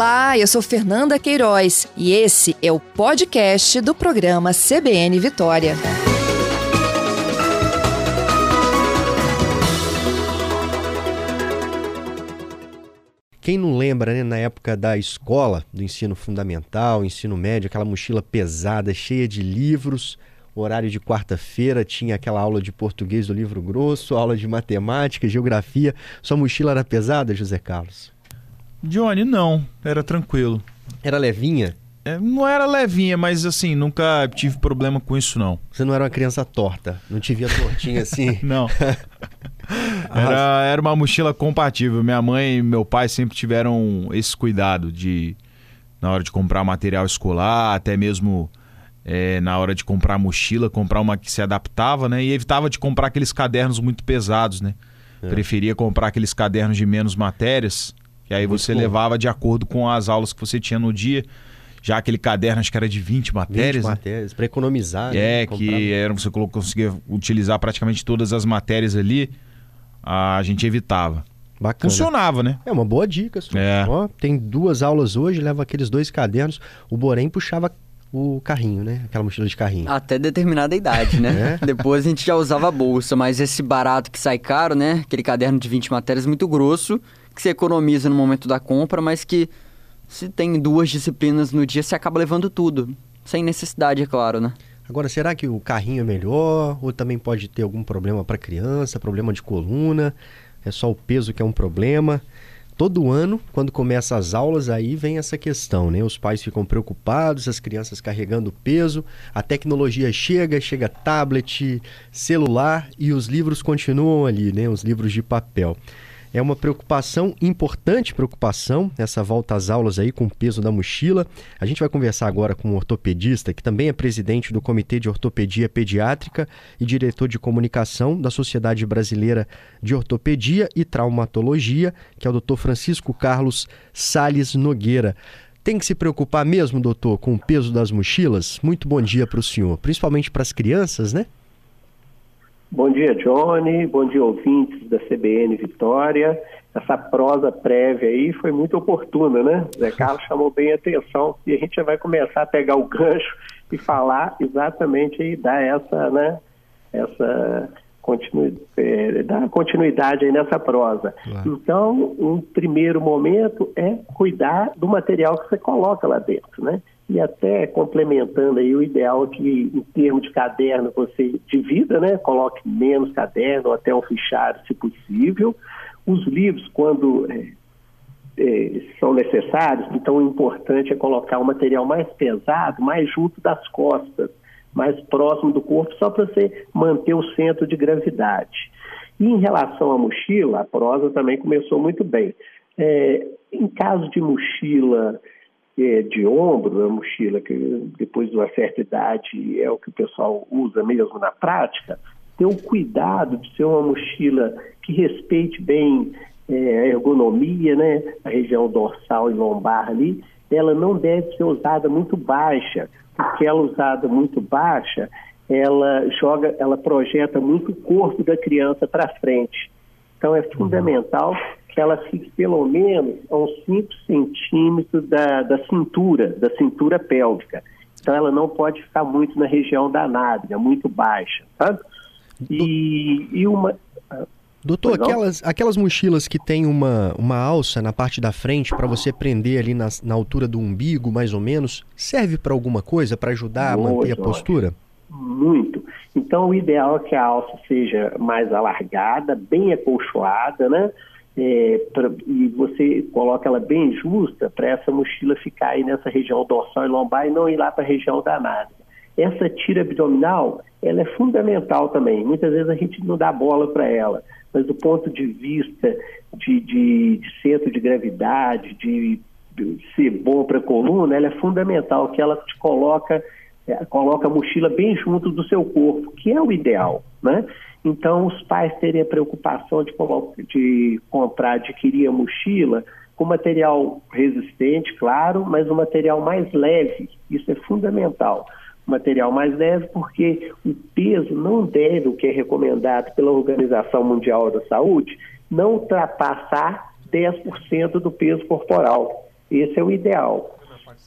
Olá, eu sou Fernanda Queiroz e esse é o podcast do programa CBN Vitória. Quem não lembra, né, na época da escola, do ensino fundamental, ensino médio, aquela mochila pesada, cheia de livros, horário de quarta-feira, tinha aquela aula de português do livro grosso, aula de matemática, geografia. Sua mochila era pesada, José Carlos? Johnny, não, era tranquilo. Era levinha? É, não era levinha, mas assim, nunca tive problema com isso, não. Você não era uma criança torta? Não te via tortinha assim? não. Era, era uma mochila compatível. Minha mãe e meu pai sempre tiveram esse cuidado de, na hora de comprar material escolar, até mesmo é, na hora de comprar mochila, comprar uma que se adaptava, né? E evitava de comprar aqueles cadernos muito pesados, né? É. Preferia comprar aqueles cadernos de menos matérias, que aí muito você bom. levava de acordo com as aulas que você tinha no dia já aquele caderno, acho que era de 20 matérias. 20 né? matérias, para economizar. É, né? que era, você conseguia utilizar praticamente todas as matérias ali, a gente evitava. Bacana. Funcionava, né? É uma boa dica. É. Ó, tem duas aulas hoje, leva aqueles dois cadernos. O Borém puxava o carrinho, né? Aquela mochila de carrinho. Até determinada idade, né? É? Depois a gente já usava a bolsa, mas esse barato que sai caro, né? Aquele caderno de 20 matérias muito grosso, que você economiza no momento da compra, mas que se tem duas disciplinas no dia, você acaba levando tudo. Sem necessidade, é claro, né? Agora, será que o carrinho é melhor? Ou também pode ter algum problema para criança, problema de coluna? É só o peso que é um problema? Todo ano, quando começa as aulas, aí vem essa questão, né? Os pais ficam preocupados, as crianças carregando peso, a tecnologia chega, chega tablet, celular e os livros continuam ali, né? Os livros de papel. É uma preocupação, importante preocupação, essa volta às aulas aí com o peso da mochila. A gente vai conversar agora com um ortopedista, que também é presidente do Comitê de Ortopedia Pediátrica e diretor de comunicação da Sociedade Brasileira de Ortopedia e Traumatologia, que é o Dr. Francisco Carlos Sales Nogueira. Tem que se preocupar mesmo, doutor, com o peso das mochilas? Muito bom dia para o senhor, principalmente para as crianças, né? Bom dia, Johnny. Bom dia, ouvintes da CBN Vitória. Essa prosa prévia aí foi muito oportuna, né? Zé Carlos chamou bem a atenção e a gente já vai começar a pegar o gancho e falar exatamente e dar essa, né? Essa continu... É, dar continuidade aí nessa prosa. Claro. Então, um primeiro momento é cuidar do material que você coloca lá dentro, né? E até complementando aí o ideal que em termos de caderno você divida, né, coloque menos caderno, até um fichário se possível. Os livros, quando é, é, são necessários, então o importante é colocar o material mais pesado, mais junto das costas, mais próximo do corpo, só para você manter o centro de gravidade. E em relação à mochila, a prosa também começou muito bem. É, em caso de mochila é de ombro, a mochila que depois de uma certa idade é o que o pessoal usa mesmo na prática, ter o cuidado de ser uma mochila que respeite bem é, a ergonomia, né, a região dorsal e lombar ali, ela não deve ser usada muito baixa, porque ela usada muito baixa, ela joga, ela projeta muito o corpo da criança para frente. Então é fundamental que ela fique pelo menos a uns 5 centímetros da, da cintura, da cintura pélvica. Então ela não pode ficar muito na região da nádega, muito baixa, sabe? E, e uma... Doutor, aquelas, aquelas mochilas que tem uma, uma alça na parte da frente para você prender ali na, na altura do umbigo, mais ou menos, serve para alguma coisa, para ajudar a manter a postura? Muito. Então, o ideal é que a alça seja mais alargada, bem acolchoada, né? É, pra, e você coloca ela bem justa para essa mochila ficar aí nessa região dorsal e lombar e não ir lá para a região da nádega. Essa tira abdominal, ela é fundamental também. Muitas vezes a gente não dá bola para ela, mas do ponto de vista de, de, de centro de gravidade, de, de ser bom para a coluna, ela é fundamental, que ela te coloca, é, coloca a mochila bem junto do seu corpo, que é o ideal, né? Então, os pais terem a preocupação de, de comprar, adquirir a mochila com material resistente, claro, mas um material mais leve. Isso é fundamental. Material mais leve porque o peso não deve, o que é recomendado pela Organização Mundial da Saúde, não ultrapassar 10% do peso corporal. Esse é o ideal.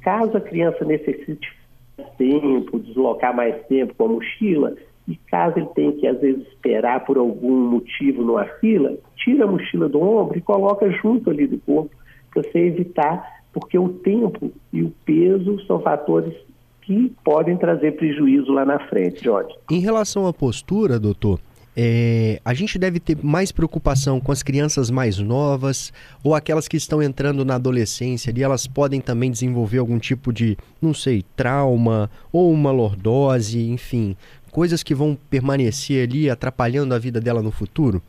Caso a criança necessite mais tempo, deslocar mais tempo com a mochila, e caso ele tenha que, às vezes, esperar por algum motivo numa fila, tira a mochila do ombro e coloca junto ali do corpo, para você evitar, porque o tempo e o peso são fatores que podem trazer prejuízo lá na frente, Jorge. Em relação à postura, doutor, é, a gente deve ter mais preocupação com as crianças mais novas ou aquelas que estão entrando na adolescência ali, elas podem também desenvolver algum tipo de, não sei, trauma ou uma lordose, enfim, coisas que vão permanecer ali atrapalhando a vida dela no futuro?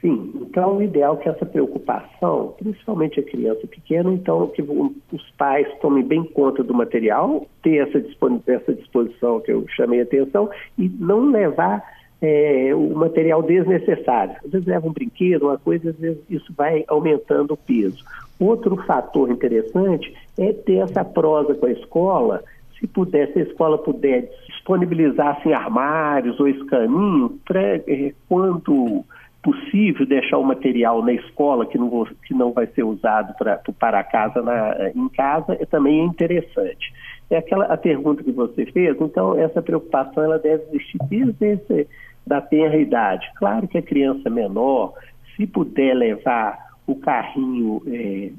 Sim, então o ideal é que essa preocupação, principalmente a criança pequena, então que os pais tomem bem conta do material, ter essa, essa disposição que eu chamei a atenção e não levar é, o material desnecessário. Às vezes leva um brinquedo, uma coisa, às vezes isso vai aumentando o peso. Outro fator interessante é ter essa prosa com a escola, se puder, se a escola puder disponibilizar assim, armários ou escaninho, para é, quando possível deixar o material na escola que não, vou, que não vai ser usado pra, para casa na, em casa é, também interessante. É aquela a pergunta que você fez, então essa preocupação ela deve existir desde esse, da tenra idade. Claro que a criança menor, se puder levar o carrinho, é,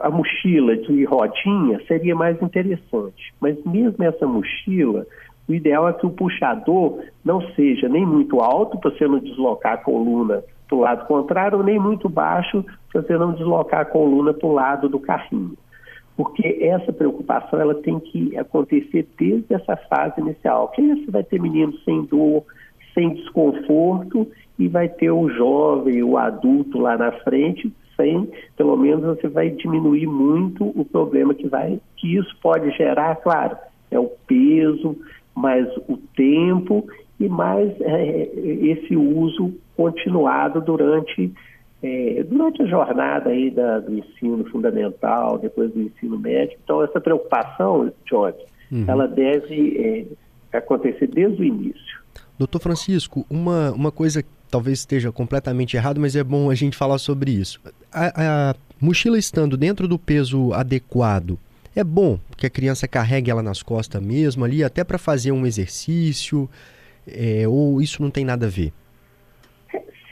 a mochila de rodinha, seria mais interessante. Mas mesmo essa mochila, o ideal é que o puxador não seja nem muito alto para você não deslocar a coluna para o lado contrário, nem muito baixo para você não deslocar a coluna para o lado do carrinho. Porque essa preocupação ela tem que acontecer desde essa fase inicial. Que você vai ter menino sem dor, sem desconforto e vai ter o jovem, o adulto lá na frente sem, pelo menos você vai diminuir muito o problema que vai, que isso pode gerar, claro, é o peso, mais o tempo e mais é, esse uso continuado durante é, durante a jornada aí da, do ensino fundamental, depois do ensino médio. Então essa preocupação, Jorge, uhum. ela deve é, acontecer desde o início. Doutor Francisco, uma, uma coisa que talvez esteja completamente errado, mas é bom a gente falar sobre isso. A, a mochila estando dentro do peso adequado, é bom que a criança carregue ela nas costas mesmo ali, até para fazer um exercício, é, ou isso não tem nada a ver?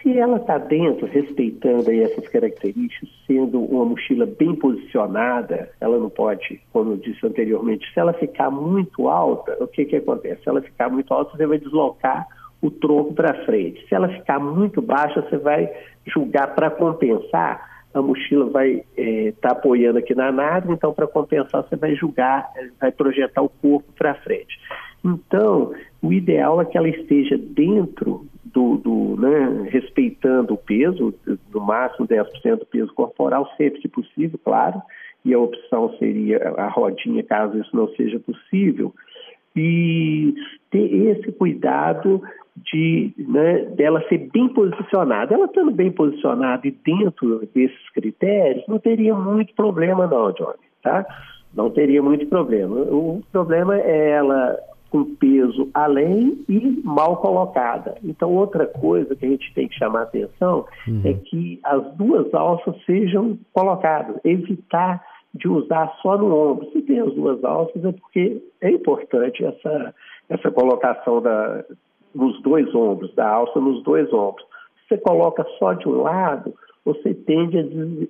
Se ela está dentro, respeitando aí essas características, sendo uma mochila bem posicionada, ela não pode, como eu disse anteriormente, se ela ficar muito alta, o que, que acontece? Se ela ficar muito alta, você vai deslocar o tronco para frente. Se ela ficar muito baixa, você vai julgar para compensar a mochila vai estar é, tá apoiando aqui na nave, então para compensar você vai julgar, vai projetar o corpo para frente. Então, o ideal é que ela esteja dentro do, do né, respeitando o peso, no máximo 10% do peso corporal, sempre que possível, claro, e a opção seria a rodinha, caso isso não seja possível, e ter esse cuidado de né, dela ser bem posicionada. Ela estando bem posicionada e dentro desses critérios, não teria muito problema não, Johnny, tá? Não teria muito problema. O problema é ela com peso além e mal colocada. Então, outra coisa que a gente tem que chamar atenção uhum. é que as duas alças sejam colocadas, evitar de usar só no ombro. Se tem as duas alças é porque é importante essa, essa colocação da, nos dois ombros, da alça nos dois ombros. Se você coloca só de um lado, você tende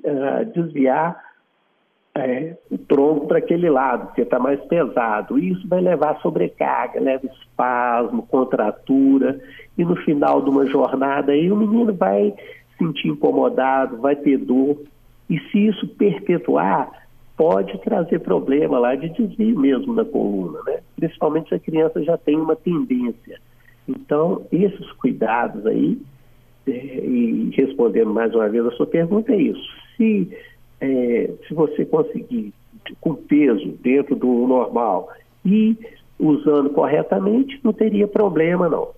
a desviar é, o tronco para aquele lado, porque está mais pesado. Isso vai levar sobrecarga, leva espasmo, contratura, e no final de uma jornada aí o menino vai sentir incomodado, vai ter dor. E se isso perpetuar, pode trazer problema lá de desvio mesmo na coluna, né? Principalmente se a criança já tem uma tendência então, esses cuidados aí, é, e respondendo mais uma vez a sua pergunta, é isso. Se, é, se você conseguir com peso dentro do normal e usando corretamente, não teria problema não.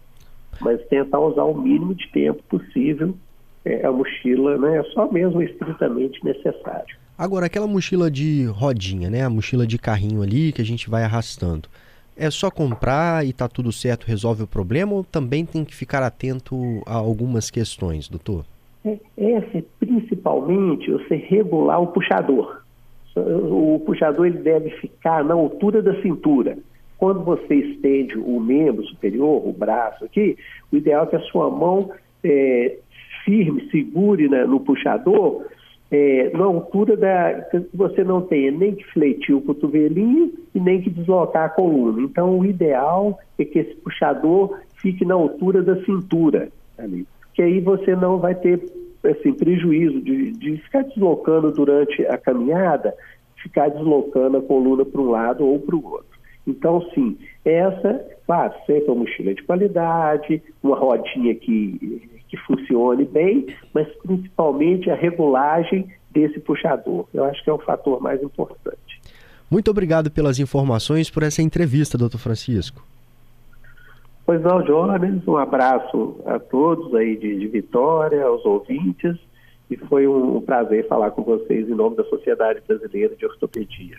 Mas tentar usar o mínimo de tempo possível é, a mochila, né? É só mesmo estritamente necessário. Agora, aquela mochila de rodinha, né? A mochila de carrinho ali que a gente vai arrastando. É só comprar e tá tudo certo, resolve o problema ou também tem que ficar atento a algumas questões, doutor? Essa é principalmente você regular o puxador. O puxador ele deve ficar na altura da cintura. Quando você estende o membro superior, o braço aqui, o ideal é que a sua mão é, firme, segure né, no puxador, é, na altura da. você não tenha nem que fletir o cotovelinho e nem que deslocar a coluna. Então, o ideal é que esse puxador fique na altura da cintura, ali. que aí você não vai ter assim, prejuízo de, de ficar deslocando durante a caminhada, ficar deslocando a coluna para um lado ou para o outro. Então, sim, essa, claro, sempre uma mochila de qualidade, uma rodinha que, que funcione bem, mas principalmente a regulagem desse puxador. Eu acho que é o fator mais importante. Muito obrigado pelas informações, por essa entrevista, doutor Francisco. Pois não, Jones, um abraço a todos aí de, de Vitória, aos ouvintes, e foi um, um prazer falar com vocês em nome da Sociedade Brasileira de Ortopedia.